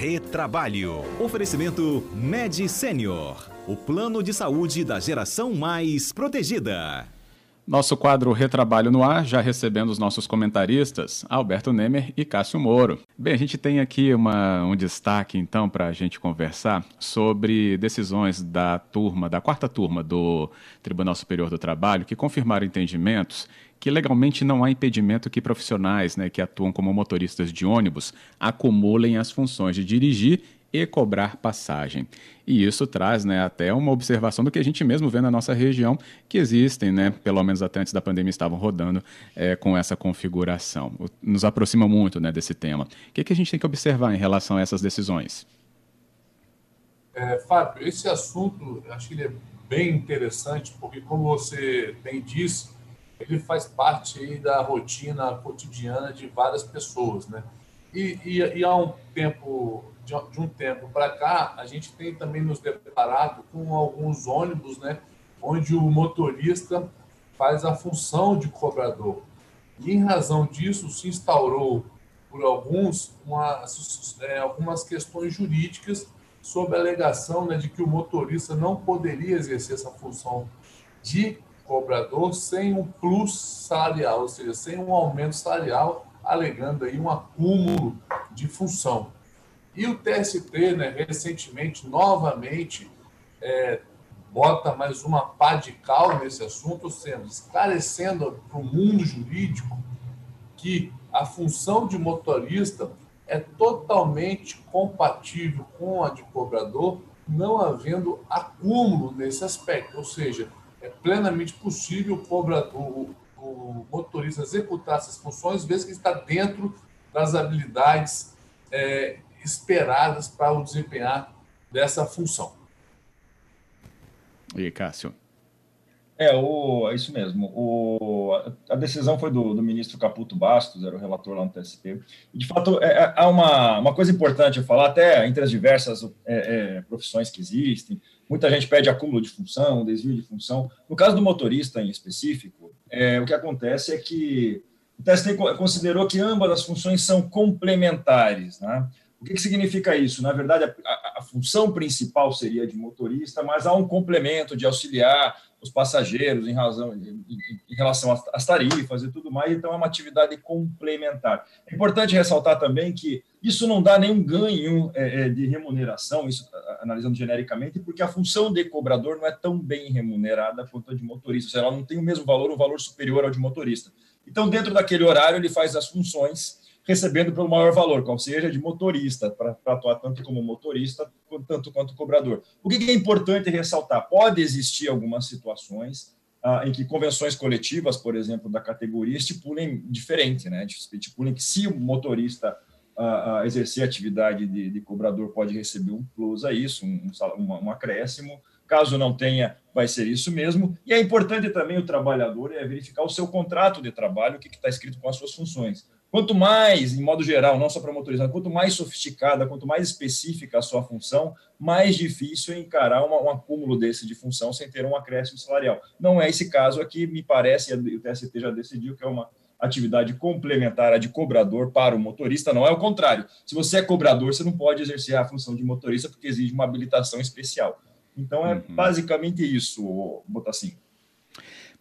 Retrabalho. Oferecimento Med Senior. O plano de saúde da geração mais protegida. Nosso quadro Retrabalho no Ar, já recebendo os nossos comentaristas, Alberto Nemer e Cássio Moro. Bem, a gente tem aqui uma, um destaque, então, para a gente conversar sobre decisões da turma, da quarta turma do Tribunal Superior do Trabalho, que confirmaram entendimentos que legalmente não há impedimento que profissionais né, que atuam como motoristas de ônibus acumulem as funções de dirigir e cobrar passagem. E isso traz né, até uma observação do que a gente mesmo vê na nossa região, que existem, né, pelo menos até antes da pandemia estavam rodando é, com essa configuração. Nos aproxima muito né, desse tema. O que, que a gente tem que observar em relação a essas decisões? É, Fábio, esse assunto acho que ele é bem interessante, porque como você bem disse, ele faz parte da rotina cotidiana de várias pessoas, né? E, e, e há um tempo, de, um tempo para cá, a gente tem também nos deparado com alguns ônibus, né? Onde o motorista faz a função de cobrador. E em razão disso, se instaurou por alguns uma, é, algumas questões jurídicas sob a alegação né, de que o motorista não poderia exercer essa função de cobrador sem um plus salarial, ou seja, sem um aumento salarial, alegando aí um acúmulo de função. E o TST, né, recentemente, novamente, é, bota mais uma pá de cal nesse assunto, seja, esclarecendo para o mundo jurídico que a função de motorista é totalmente compatível com a de cobrador, não havendo acúmulo nesse aspecto, ou seja, é plenamente possível o cobrador, o motorista executar essas funções, vezes que está dentro das habilidades é, esperadas para o desempenhar dessa função. E Cássio? É, o, é isso mesmo. O, a decisão foi do, do, ministro Caputo Bastos, era o relator lá no TSP. E, de fato, é, é, há uma, uma coisa importante a falar, até entre as diversas é, é, profissões que existem, Muita gente pede acúmulo de função, desvio de função. No caso do motorista em específico, é, o que acontece é que o TST considerou que ambas as funções são complementares. Né? O que, que significa isso? Na verdade, a, a, função principal seria de motorista, mas há um complemento de auxiliar os passageiros em, razão, em, em relação às tarifas e tudo mais, então é uma atividade complementar. É importante ressaltar também que isso não dá nenhum ganho é, é de remuneração, isso analisando genericamente, porque a função de cobrador não é tão bem remunerada quanto a de motorista, ou seja, ela não tem o mesmo valor, um valor superior ao de motorista. Então, dentro daquele horário, ele faz as funções recebendo pelo maior valor, qual seja de motorista, para atuar tanto como motorista, tanto quanto cobrador. O que é importante ressaltar? Pode existir algumas situações ah, em que convenções coletivas, por exemplo, da categoria, estipulem diferente, né? estipulem que se o motorista ah, ah, exercer atividade de, de, cobrador pode receber um plus a isso, um, um, um acréscimo, Caso não tenha, vai ser isso mesmo. E é importante também o trabalhador é verificar o seu contrato de trabalho, o que está escrito com as suas funções. Quanto mais, em modo geral, não só para motorizar, quanto mais sofisticada, quanto mais específica a sua função, mais difícil é encarar uma, um acúmulo desse de função sem ter um acréscimo salarial. Não é esse caso aqui, me parece, e o TST já decidiu que é uma atividade complementar de cobrador para o motorista, não é o contrário. Se você é cobrador, você não pode exercer a função de motorista porque exige uma habilitação especial. Então é uhum. basicamente isso, Botassim.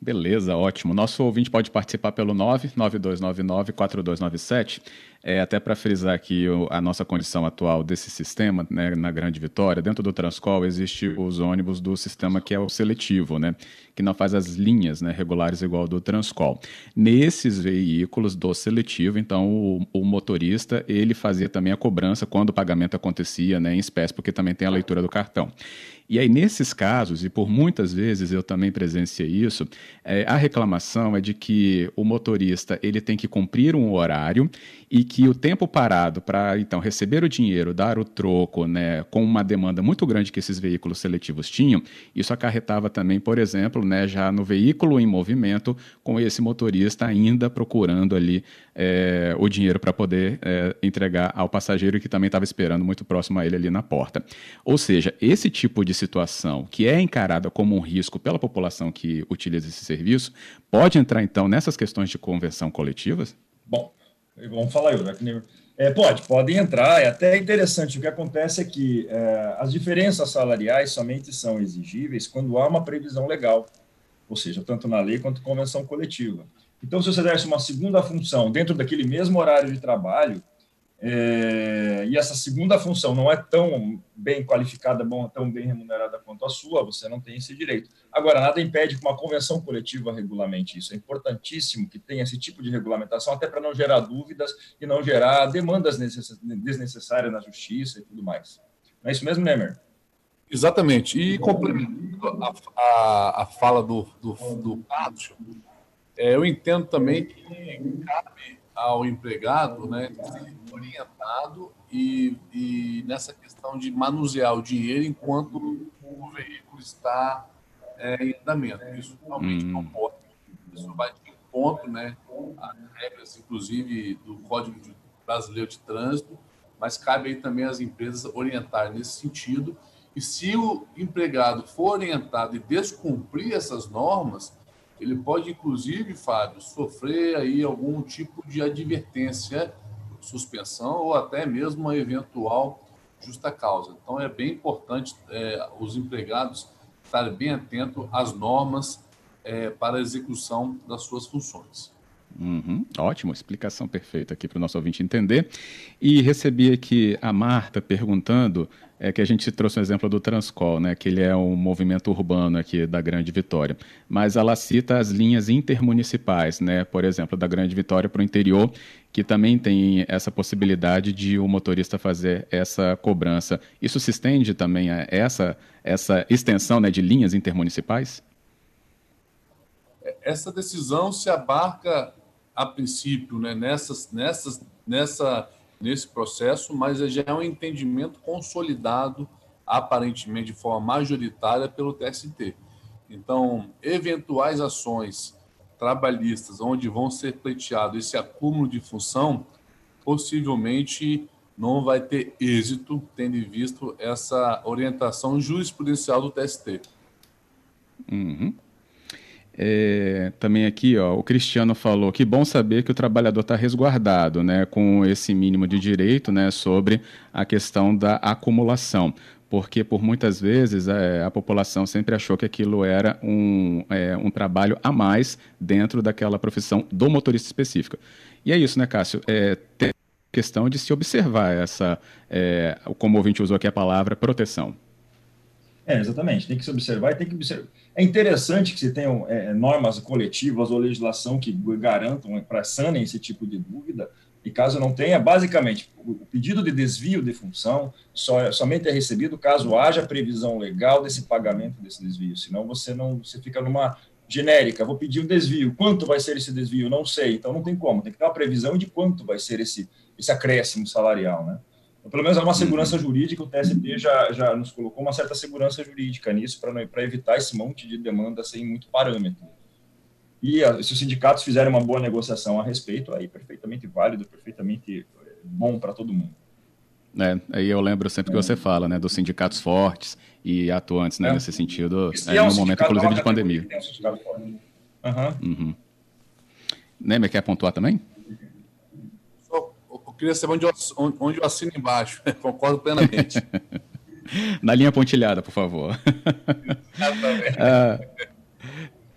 Beleza, ótimo. Nosso ouvinte pode participar pelo 99299-4297. É, até para frisar aqui a nossa condição atual desse sistema, né, na Grande Vitória, dentro do Transcol existe os ônibus do sistema que é o seletivo, né, que não faz as linhas né, regulares igual do Transcol. Nesses veículos do seletivo, então, o, o, motorista ele fazia também a cobrança quando o pagamento acontecia né, em espécie, porque também tem a leitura do cartão. E aí, nesses casos, e por muitas vezes eu também presenciei isso, é, a reclamação é de que o motorista ele tem que cumprir um horário e que o tempo parado para então receber o dinheiro, dar o troco, né, com uma demanda muito grande que esses veículos seletivos tinham, isso acarretava também, por exemplo, né, já no veículo em movimento, com esse motorista ainda procurando ali é, o dinheiro para poder é, entregar ao passageiro que também estava esperando muito próximo a ele ali na porta. Ou seja, esse tipo de situação que é encarada como um risco pela população que utiliza esse serviço, pode entrar então nessas questões de convenção coletivas? Bom, Vamos falar eu, que é, pode, podem entrar. É até interessante. O que acontece é que é, as diferenças salariais somente são exigíveis quando há uma previsão legal, ou seja, tanto na lei quanto convenção coletiva. Então, se você desse uma segunda função dentro daquele mesmo horário de trabalho, é, e essa segunda função não é tão bem qualificada, bom, tão bem remunerada quanto a sua, você não tem esse direito. Agora, nada impede que uma convenção coletiva regulamente isso. É importantíssimo que tenha esse tipo de regulamentação, até para não gerar dúvidas e não gerar demandas desnecessárias na justiça e tudo mais. Não é isso mesmo, Nemer? Exatamente. E complementando a, a, a fala do, do, do Pátio, é, eu entendo também que cabe ao empregado né, orientado e, e nessa questão de manusear o dinheiro enquanto o veículo está é, em andamento. Isso realmente não pode. Isso vai de encontro né, às regras, inclusive, do Código Brasileiro de Trânsito, mas cabe aí também às empresas orientar nesse sentido. E se o empregado for orientado e descumprir essas normas, ele pode, inclusive, Fábio, sofrer aí algum tipo de advertência, suspensão ou até mesmo uma eventual justa causa. Então, é bem importante é, os empregados estarem bem atentos às normas é, para a execução das suas funções. Uhum, ótimo, explicação perfeita aqui para o nosso ouvinte entender. E recebi aqui a Marta perguntando é que a gente trouxe um exemplo do Transcol, né, que ele é um movimento urbano aqui da Grande Vitória, mas ela cita as linhas intermunicipais, né, por exemplo, da Grande Vitória para o interior, que também tem essa possibilidade de o motorista fazer essa cobrança. Isso se estende também a essa, essa extensão né, de linhas intermunicipais? Essa decisão se abarca, a princípio, né, nessas, nessas, nessa nesse processo, mas já é um entendimento consolidado, aparentemente de forma majoritária, pelo TST. Então, eventuais ações trabalhistas onde vão ser pleiteado esse acúmulo de função, possivelmente não vai ter êxito, tendo em visto essa orientação jurisprudencial do TST. Uhum. É, também aqui, ó, o Cristiano falou que bom saber que o trabalhador está resguardado, né, com esse mínimo de direito, né, sobre a questão da acumulação, porque por muitas vezes é, a população sempre achou que aquilo era um, é, um trabalho a mais dentro daquela profissão do motorista específica. E é isso, né, Cássio? É, tem questão de se observar essa, é, como o ouvinte usou aqui a palavra, proteção. É, exatamente. Tem que se observar e tem que observar. É interessante que se tenham é, normas coletivas ou legislação que garantam, para sanem esse tipo de dúvida, e caso não tenha, basicamente, o pedido de desvio de função só, somente é recebido caso haja previsão legal desse pagamento desse desvio, senão você não você fica numa genérica, vou pedir um desvio, quanto vai ser esse desvio? Não sei, então não tem como, tem que ter uma previsão de quanto vai ser esse, esse acréscimo salarial, né? Pelo menos é uma segurança uhum. jurídica, o TST já, já nos colocou uma certa segurança jurídica nisso, para evitar esse monte de demanda sem muito parâmetro. E a, se os sindicatos fizerem uma boa negociação a respeito, aí perfeitamente válido, perfeitamente eh, bom para todo mundo. É, aí eu lembro sempre que você fala, né, dos sindicatos fortes e atuantes, né, é. nesse sentido, é, é um no momento, inclusive, de pandemia. Um uhum. uhum. Nemer, quer pontuar também? Queria saber onde eu, onde eu assino embaixo. Concordo plenamente. Na linha pontilhada, por favor. Exatamente. ah,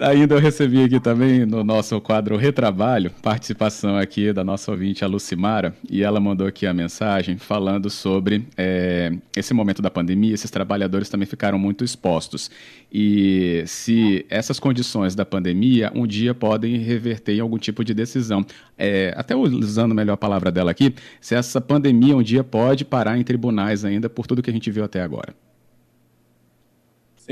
Ainda eu recebi aqui também no nosso quadro Retrabalho, participação aqui da nossa ouvinte, a Lucimara, e ela mandou aqui a mensagem falando sobre é, esse momento da pandemia, esses trabalhadores também ficaram muito expostos. E se essas condições da pandemia um dia podem reverter em algum tipo de decisão. É, até usando melhor a palavra dela aqui, se essa pandemia um dia pode parar em tribunais ainda por tudo que a gente viu até agora.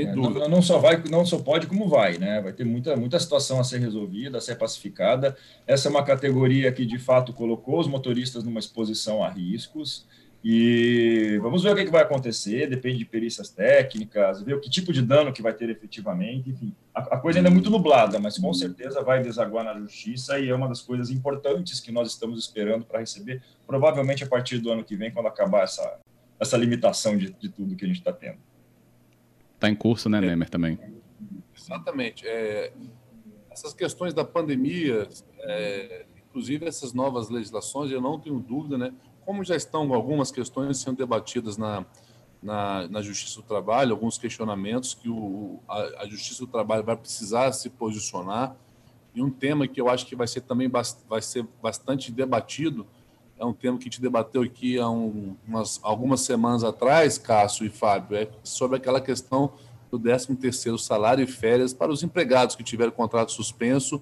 Sem é, dúvida. Não, não, só vai, não só pode como vai, né? Vai ter muita, muita situação a ser resolvida, a ser pacificada. Essa é uma categoria que de fato colocou os motoristas numa exposição a riscos. E vamos ver o que, que vai acontecer, depende de perícias técnicas, ver o que tipo de dano que vai ter efetivamente, enfim. A, a coisa ainda é muito nublada, mas com certeza vai desaguar na justiça e é uma das coisas importantes que nós estamos esperando para receber, provavelmente a partir do ano que vem, quando acabar essa, essa limitação de, de tudo que a gente está tendo. Está em curso, né, é, Nemer, também? Exatamente. É, essas questões da pandemia, é, inclusive essas novas legislações, eu não tenho dúvida, né? Como já estão algumas questões sendo debatidas na, na, na Justiça do Trabalho, alguns questionamentos que o, a, a, Justiça do Trabalho vai precisar se posicionar. E um tema que eu acho que vai ser também vai ser bastante debatido, é um tema que a gente debateu aqui há um, umas, algumas semanas atrás, Cássio e Fábio, é sobre aquela questão do 13º salário e férias para os empregados que tiveram contrato suspenso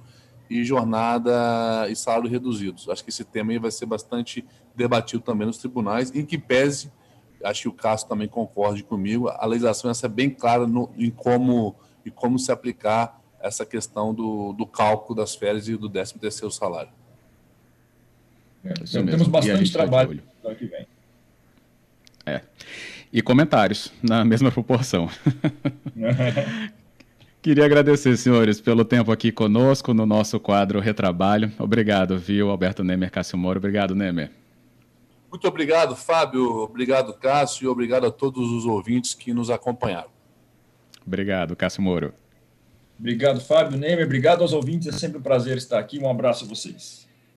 e jornada e salário reduzidos. Acho que esse tema aí vai ser bastante debatido também nos tribunais, em que pese acho que o Cássio também concorde comigo, a legislação essa é bem clara no, em como e como se aplicar essa questão do, do cálculo das férias e do 13 terceiro salário. É, temos bastante tá trabalho para que vem. É. E comentários na mesma proporção. Queria agradecer, senhores, pelo tempo aqui conosco no nosso quadro Retrabalho. Obrigado, viu, Alberto Nemer Cássio Moro. Obrigado, Nemer. Muito obrigado, Fábio. Obrigado, Cássio. E obrigado a todos os ouvintes que nos acompanharam. Obrigado, Cássio Moro. Obrigado, Fábio Nemer. Obrigado aos ouvintes. É sempre um prazer estar aqui. Um abraço a vocês.